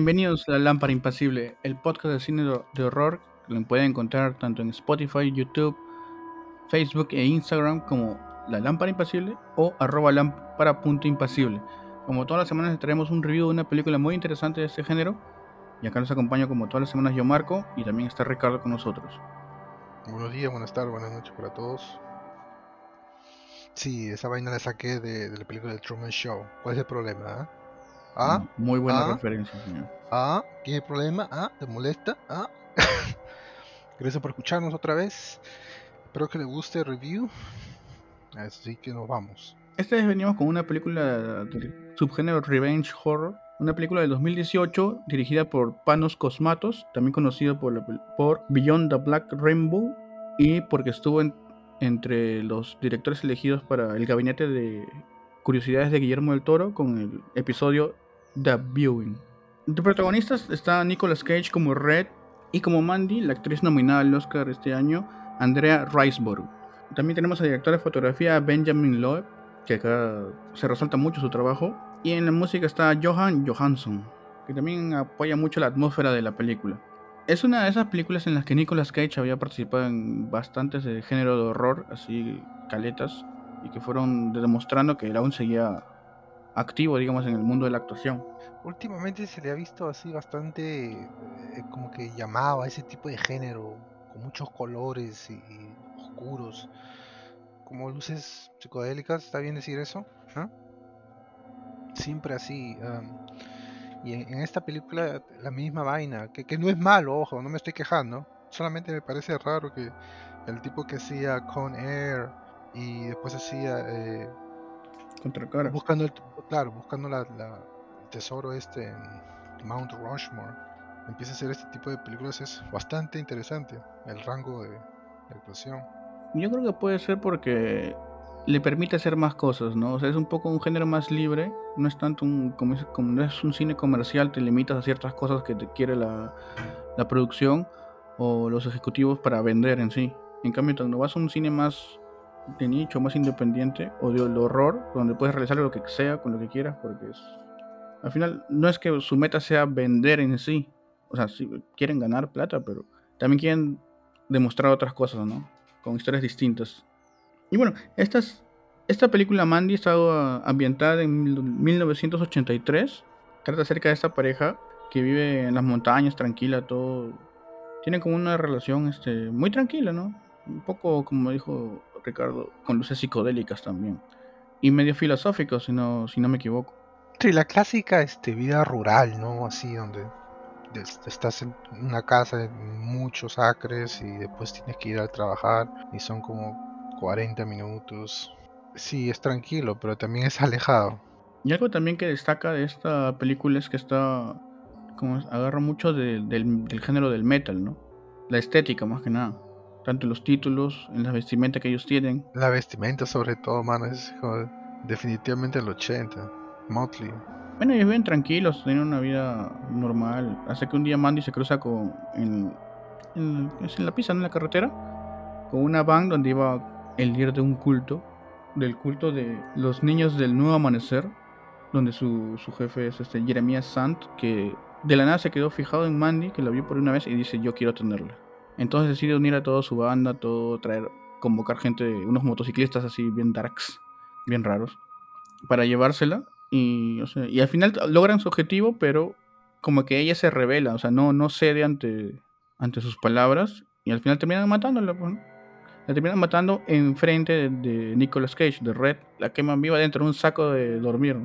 Bienvenidos a La Lámpara Impasible, el podcast de cine de horror que lo pueden encontrar tanto en Spotify, YouTube, Facebook e Instagram como La Lámpara Impasible o arroba lámpara.impasible. Como todas las semanas traemos un review de una película muy interesante de este género y acá nos acompaña como todas las semanas yo Marco y también está Ricardo con nosotros. Buenos días, buenas tardes, buenas noches para todos. Sí, esa vaina la saqué de, la película de Truman Show. ¿Cuál es el problema? Ah? ¿Ah? Muy buena ¿Ah? referencia, señor. ¿Ah? ¿Qué es el problema? ¿Ah? ¿Te molesta? ¿Ah? Gracias por escucharnos otra vez. Espero que les guste el review. Así que nos vamos. Esta vez venimos con una película del subgénero Revenge Horror. Una película del 2018 dirigida por Panos Cosmatos, también conocido por, por Beyond the Black Rainbow y porque estuvo entre los directores elegidos para el gabinete de curiosidades de Guillermo del Toro con el episodio The Viewing. De protagonistas está Nicolas Cage como Red y como Mandy, la actriz nominada al Oscar este año, Andrea Riseborough. También tenemos al director de fotografía Benjamin Loeb, que acá se resalta mucho su trabajo. Y en la música está Johan Johansson, que también apoya mucho la atmósfera de la película. Es una de esas películas en las que Nicolas Cage había participado en bastantes de género de horror, así caletas, y que fueron demostrando que él aún seguía activo, digamos, en el mundo de la actuación. Últimamente se le ha visto así bastante eh, como que llamaba a ese tipo de género, con muchos colores y, oscuros, como luces psicodélicas, ¿está bien decir eso? Siempre así. y en, esta película la misma vaina, que, que no es malo, ojo, no me estoy quejando, solamente me parece raro que el tipo que hacía Con Air y después hacía eh, Contra buscando el claro buscando la, el tesoro este en Mount Rushmore empieza a hacer este tipo de películas es bastante interesante el rango de, actuación. Yo creo que puede ser porque le permite hacer más cosas no o sea es un poco un género más libre no es tanto un como, como no es un cine comercial te limitas a ciertas cosas que te quiere la, la producción o los ejecutivos para vender en sí. En cambio cuando vas a un cine más de nicho, más independiente, o de horror, donde puedes realizar lo que sea con lo que quieras, porque es, al final no es que su meta sea vender en sí, o sea, sí, quieren ganar plata, pero también quieren demostrar otras cosas, ¿no? Con historias distintas. Y bueno, esta, esta película Mandy está ambientada en 1983, trata acerca de esta pareja que vive en las montañas, tranquila, todo. Tienen como una relación este, muy tranquila, ¿no? Un poco, como dijo Ricardo, con luces psicodélicas también. Y medio filosófico, si no, si no me equivoco. Sí, la clásica este, vida rural, ¿no? Así donde estás en una casa de muchos acres y después tienes que ir a trabajar y son como 40 minutos. Sí, es tranquilo, pero también es alejado. Y algo también que destaca de esta película es que está, como agarra mucho del, del género del metal, ¿no? La estética más que nada tanto en los títulos, en la vestimenta que ellos tienen. La vestimenta sobre todo, mano, es definitivamente el 80, Motley. Bueno, ellos viven tranquilos, tienen una vida normal, hasta que un día Mandy se cruza con en, en, la pista, en la carretera, con una van donde iba el líder de un culto, del culto de los niños del nuevo amanecer, donde su, su jefe es este Jeremías Sant, que de la nada se quedó fijado en Mandy, que la vio por una vez y dice yo quiero tenerla. Entonces decide unir a toda su banda, todo, traer, convocar gente, unos motociclistas así bien darks, bien raros, para llevársela. Y, o sea, y al final logran su objetivo, pero como que ella se revela, o sea, no, no cede ante, ante sus palabras. Y al final terminan matándola, pues, La terminan matando enfrente de, de, Nicolas Cage, de Red. La queman viva dentro de un saco de dormir,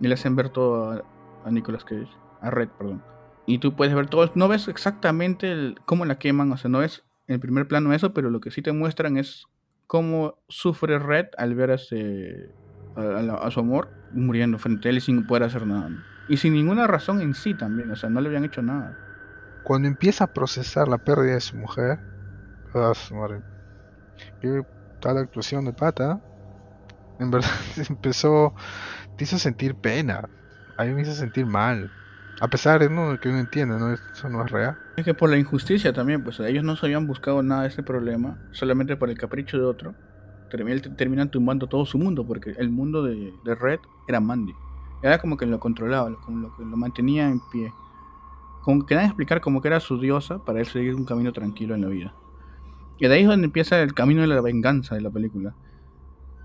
Y le hacen ver todo a, a Nicolas Cage. A Red, perdón. Y tú puedes ver todo. No ves exactamente cómo la queman, o sea, no ves en primer plano eso, pero lo que sí te muestran es cómo sufre Red al ver a, a, su amor muriendo frente a él y sin poder hacer nada. Y sin ninguna razón en sí también, o sea, no le habían hecho nada. Cuando empieza a procesar la pérdida de su mujer, oh, tal actuación de pata, en verdad empezó, te hizo sentir pena, a mí me hizo sentir mal a pesar de que uno entiende, ¿no? Eso no es real. Es que por la injusticia también, pues ellos no se habían buscado nada de ese problema, solamente por el capricho de otro. Terminan tumbando todo su mundo, porque el mundo de, Red era Mandy. Era como que lo controlaba, como lo que lo mantenía en pie. como que dan a explicar como que era su diosa para él seguir un camino tranquilo en la vida. Y de ahí es donde empieza el camino de la venganza de la película.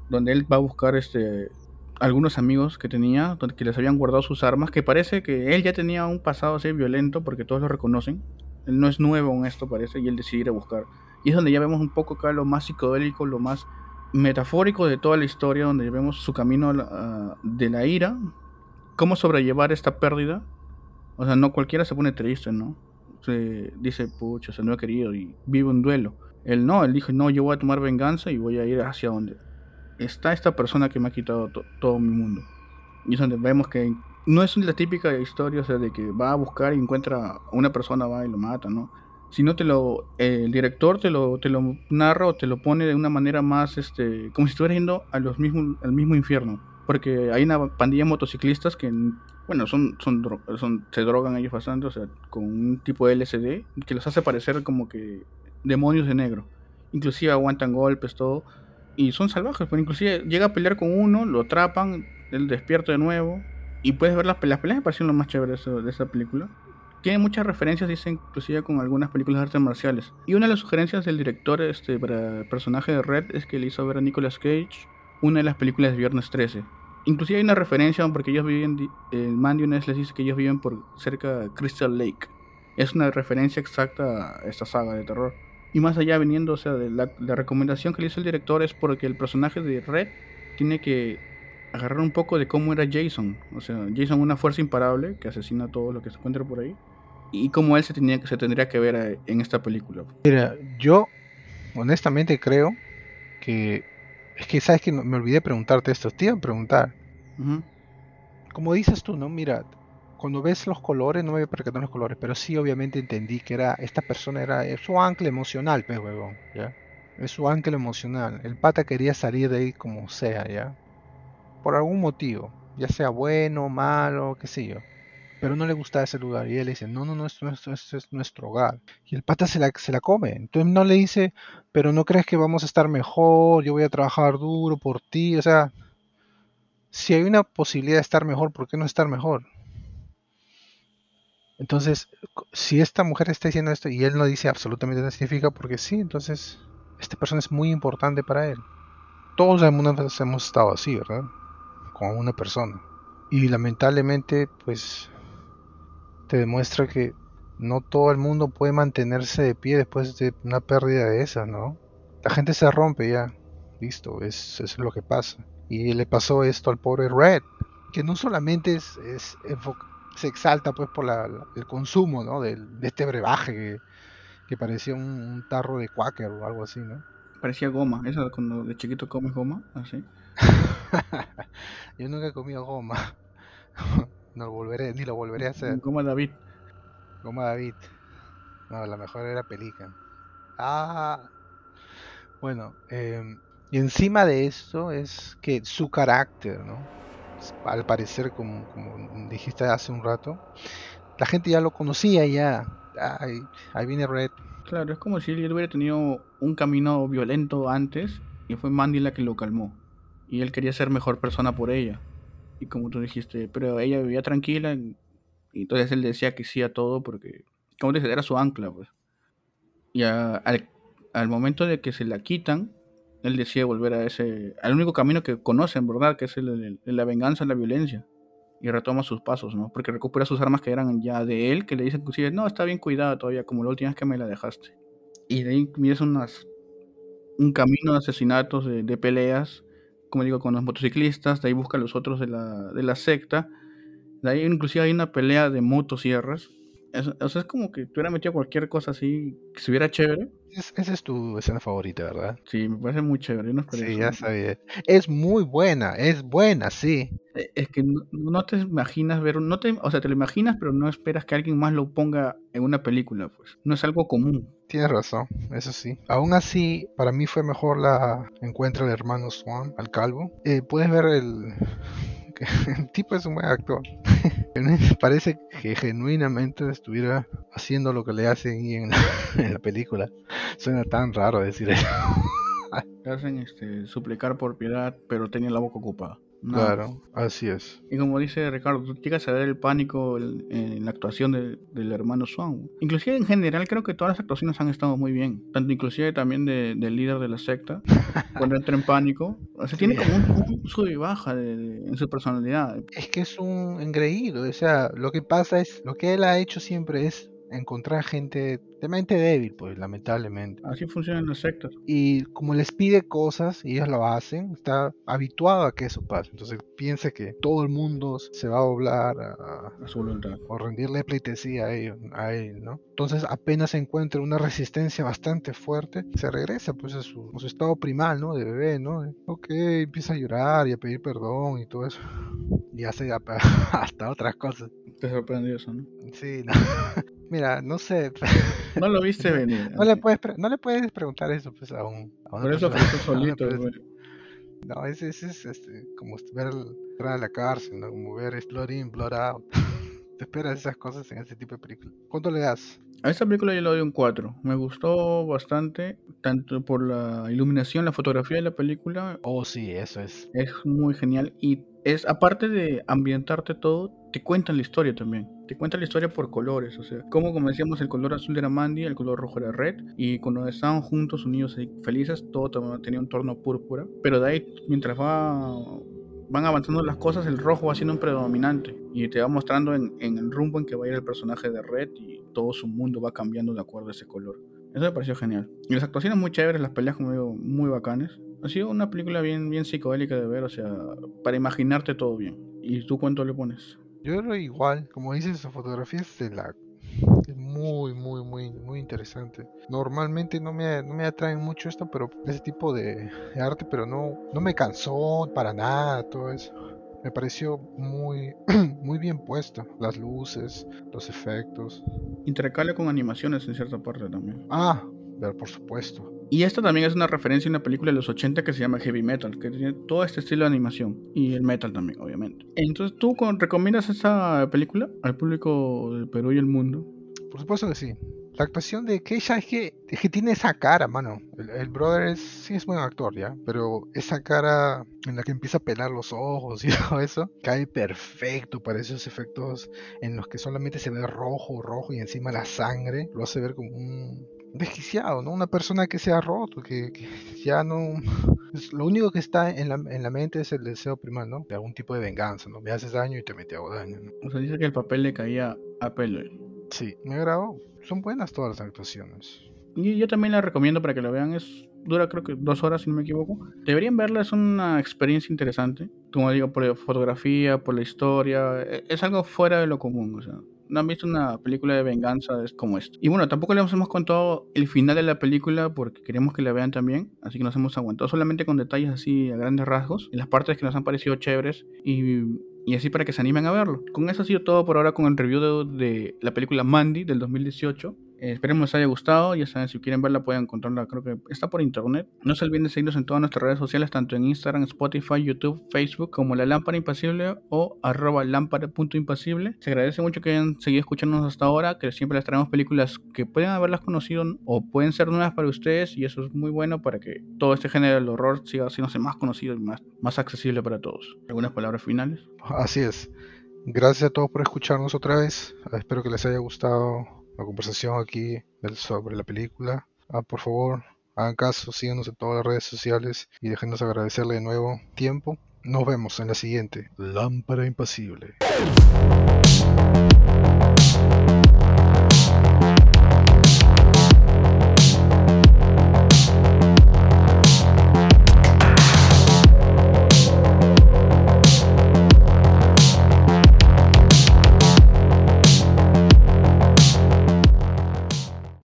Donde él va a buscar este algunos amigos que tenía, que les habían guardado sus armas, que parece que él ya tenía un pasado así violento porque todos lo reconocen. Él no es nuevo en esto parece y él decide ir a buscar. Y es donde ya vemos un poco acá lo más psicodélico, lo más metafórico de toda la historia, donde vemos su camino de la ira, cómo sobrellevar esta pérdida. O sea, no cualquiera se pone triste, ¿no? Se dice, pucha, se no he querido y vive un duelo. Él no, él dijo, no, yo voy a tomar venganza y voy a ir hacia donde está esta persona que me ha quitado todo mi mundo. Y es donde vemos que no es la típica historia, o sea, de que va a buscar y encuentra a una persona, va y lo mata, ¿no? Sino te lo, el director te lo, te lo narra o te lo pone de una manera más, este, como si estuvieras yendo a los mismos, al mismo infierno. Porque hay una pandilla de motociclistas que, bueno, son, son, son, se drogan ellos bastante, o sea, con un tipo de LSD que los hace parecer como que demonios de negro. Inclusive aguantan golpes, todo y son salvajes, pero inclusive llega a pelear con uno, lo atrapan, él despierta de nuevo. Y puedes ver las. Las peleas me parecieron lo más chévere de, esa película. Tiene muchas referencias, dice, inclusive con algunas películas de artes marciales. Y una de las sugerencias del director este, para el personaje de Red es que le hizo ver a Nicolas Cage una de las películas de Viernes 13. Inclusive hay una referencia porque ellos viven, el Mandy una les dice que ellos viven por cerca de Crystal Lake. Es una referencia exacta a esta saga de terror. Y más allá, veniendo, o sea, de la, recomendación que le hizo el director es porque el personaje de Red tiene que agarrar un poco de cómo era Jason. O sea, Jason una fuerza imparable que asesina a todo lo que se encuentra por ahí. Y cómo él se, tenía, se tendría que ver eh, en esta película. Mira, yo honestamente creo que... Es que, ¿sabes que Me olvidé preguntarte esto. Te iba a preguntar. Como dices tú, ¿no? Mira, cuando ves los colores, no me voy a percatar los colores, pero sí obviamente entendí que era esta persona era su ancla emocional, pues huevón, ¿ya? Es su ancla emocional. El pata quería salir de ahí como sea, ¿ya? Por algún motivo, ya sea bueno, malo, qué sé yo. Pero no le gustaba ese lugar. Y él le dice, no, no, no, esto, es nuestro hogar. Y el pata se la, se la come. Entonces no le dice, pero no crees que vamos a estar mejor, yo voy a trabajar duro por ti. O sea, si hay una posibilidad de estar mejor, ¿por qué no estar mejor? Entonces, si esta mujer está diciendo esto y él no dice absolutamente nada, significa porque sí, entonces esta persona es muy importante para él. Todos alguna vez hemos estado así, ¿verdad? Con una persona. Y lamentablemente, pues, te demuestra que no todo el mundo puede mantenerse de pie después de una pérdida de esa, ¿no? La gente se rompe ya. Listo, es, es lo que pasa. Y le pasó esto al pobre Red, que no solamente es, es se exalta pues por el consumo ¿no? de, este brebaje que, parecía un, tarro de Quaker o algo así, ¿no? Parecía goma, eso cuando de chiquito comes goma, así. Yo nunca he comido goma. no lo volveré, ni lo volveré a hacer. Goma David. Goma David. No, la mejor era Pelican. Ah. Bueno, em, y encima de esto es que su carácter, ¿no? Al parecer, como, dijiste hace un rato, la gente ya lo conocía, ya. Ahí, viene Red. Claro, es como si él hubiera tenido un camino violento antes y fue Mandy la que lo calmó. Y él quería ser mejor persona por ella. Y como tú dijiste, pero ella vivía tranquila y entonces él decía que sí a todo porque, como dices, era su ancla, pues. Y al momento de que se la quitan, él decide volver a ese, al único camino que conocen, ¿verdad? Que es el, la venganza, la violencia. Y retoma sus pasos, ¿no? Porque recupera sus armas que eran ya de él, que le dicen inclusive, no, está bien cuidada todavía, como la última vez que me la dejaste. Y de ahí empieza unas, un camino de asesinatos, de, peleas, como digo, con los motociclistas, de ahí busca a los otros de la, de la secta. De ahí inclusive hay una pelea de motosierras o sea, es como que hubiera metido cualquier cosa así que se hubiera chévere. Esa es tu escena favorita, ¿verdad? Sí, me parece muy chévere. sí, ya sabía. Es muy buena, es buena, sí. E, es que no, te imaginas ver, no te, o sea, te lo imaginas, pero no esperas que alguien más lo ponga en una película, pues. No es algo común. Tienes razón, eso sí. Aún así, para mí fue mejor la encuentra del hermano Swan, al calvo. Eh, puedes ver el el tipo es un buen actor. Parece que genuinamente estuviera haciendo lo que le hacen en la, en la película. Suena tan raro decir eso. Le hacen este, suplicar por piedad, pero tenía la boca ocupada. Claro, así es. Y como dice Ricardo, tú llegas a ver el pánico en, la actuación del hermano Swan. Inclusive en general creo que todas las actuaciones han estado muy bien. Tanto inclusive también del líder de la secta, cuando entra en pánico. O sea, tiene como un, sub y baja en su personalidad. Es que es un engreído. O sea, lo que pasa es, lo que él ha hecho siempre es encontrar gente de mente débil, pues lamentablemente. Así funcionan los sectas. Y como les pide cosas y ellos lo hacen, está habituado a que eso pase. Entonces piensa que todo el mundo se va a doblar a, su voluntad. O rendirle pleitesía a, ellos, a él, ¿no? Entonces apenas encuentra una resistencia bastante fuerte, se regresa pues a su, a su estado primal, ¿no? De bebé, ¿no? Ok, empieza a llorar y a pedir perdón y todo eso. Y hace hasta otras cosas. Te sorprendió eso, ¿no? Sí, no. Mira, no sé. No lo viste venir. No le puedes, no le puedes preguntar eso pues a un. Por eso que solito, güey. No, es, es, es, este, como ver entrar a la cárcel, ¿no? Como ver Blood In, Blood Out. Te esperas esas cosas en ese tipo de películas. ¿Cuánto le das? A esta película yo le doy un 4. Me gustó bastante, tanto por la iluminación, la fotografía de la película. Oh, sí, eso es. Es muy genial. Y es, aparte de ambientarte todo, te cuentan la historia también. Te cuentan la historia por colores. O sea, como, como decíamos, el color azul era Mandy, el color rojo era Red. Y cuando estaban juntos, unidos y felices, todo tenía un torno púrpura. Pero de ahí, mientras va van avanzando las cosas, el rojo va siendo un predominante y te va mostrando en, el rumbo en que va a ir el personaje de Red y todo su mundo va cambiando de acuerdo a ese color. Eso me pareció genial. Y las actuaciones muy chéveres, las peleas como digo, muy bacanes. Ha sido una película bien, bien psicodélica de ver, o sea, para imaginarte todo bien. ¿Y tú cuánto le pones? Yo lo igual, como dices, la fotografía es de la muy, muy, muy, muy interesante. Normalmente no me, no me atraen mucho esto, pero ese tipo de, arte, pero no, no me cansó para nada todo eso. Me pareció muy, muy bien puesto. Las luces, los efectos. Intercala con animaciones en cierta parte también. Ah, pero por supuesto. Y esta también es una referencia a una película de los 80 que se llama Heavy Metal, que tiene todo este estilo de animación. Y el metal también, obviamente. Entonces, ¿tú recomiendas esta película al público del Perú y el mundo? Por supuesto que sí. La actuación de Keisha es que, es que tiene esa cara, mano. El, brother es, sí es buen actor, ¿ya? Pero esa cara en la que empieza a pelar los ojos y todo eso, cae perfecto para esos efectos en los que solamente se ve rojo, rojo y encima la sangre. Lo hace ver como un, desquiciado, ¿no? Una persona que se ha roto, que, ya no... lo único que está en la, en la, mente es el deseo primal, ¿no? De algún tipo de venganza, ¿no? Me haces daño y te mete hago daño, ¿no? O sea, dice que el papel le caía a pelo. Sí, me agradó. Son buenas todas las actuaciones. Y yo también la recomiendo para que lo vean. Es dura creo que dos horas si no me equivoco. Deberían verla, es una experiencia interesante. Como digo, por la fotografía, por la historia. E, es algo fuera de lo común. O sea, no han visto una película de venganza como esta. Y bueno, tampoco les hemos contado el final de la película porque queremos que la vean también, así que nos hemos aguantado solamente con detalles así a grandes rasgos, en las partes que nos han parecido chéveres y, y así para que se animen a verlo. Con eso ha sido todo por ahora con el review de la película Mandy del 2018. Eh, esperemos les haya gustado. Ya saben, si quieren verla pueden encontrarla. Creo que está por internet. No se olviden de seguirnos en todas nuestras redes sociales, tanto en Instagram, Spotify, YouTube, Facebook, como La Lámpara Impasible o arroba lámpara.impasible. Se agradece mucho que hayan seguido escuchándonos hasta ahora, que siempre les traemos películas que pueden haberlas conocido o pueden ser nuevas para ustedes y eso es muy bueno para que todo este género del horror siga siendo más conocido y más, más accesible para todos. ¿Algunas palabras finales? Así es. Gracias a todos por escucharnos otra vez. Espero que les haya gustado la conversación aquí sobre la película. Ah, por favor, hagan caso, síganos en todas las redes sociales y déjenos agradecerle de nuevo tiempo. Nos vemos en la siguiente. Lámpara impasible.